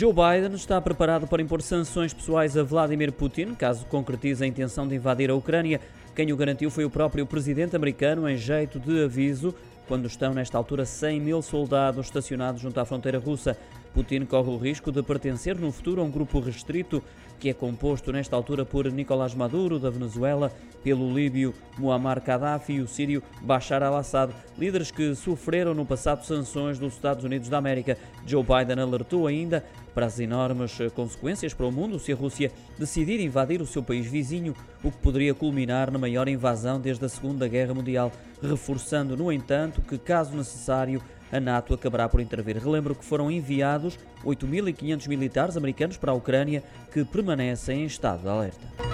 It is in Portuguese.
Joe Biden está preparado para impor sanções pessoais a Vladimir Putin, caso concretize a intenção de invadir a Ucrânia. Quem o garantiu foi o próprio presidente americano, em jeito de aviso, quando estão nesta altura 100 mil soldados estacionados junto à fronteira russa. Putin corre o risco de pertencer no futuro a um grupo restrito que é composto nesta altura por Nicolás Maduro, da Venezuela, pelo líbio Muammar Gaddafi e o sírio Bashar al-Assad, líderes que sofreram no passado sanções dos Estados Unidos da América. Joe Biden alertou ainda para as enormes consequências para o mundo se a Rússia decidir invadir o seu país vizinho, o que poderia culminar na maior invasão desde a Segunda Guerra Mundial, reforçando, no entanto, que, caso necessário, a NATO acabará por intervir. Relembro que foram enviados 8.500 militares americanos para a Ucrânia que permanecem em estado de alerta.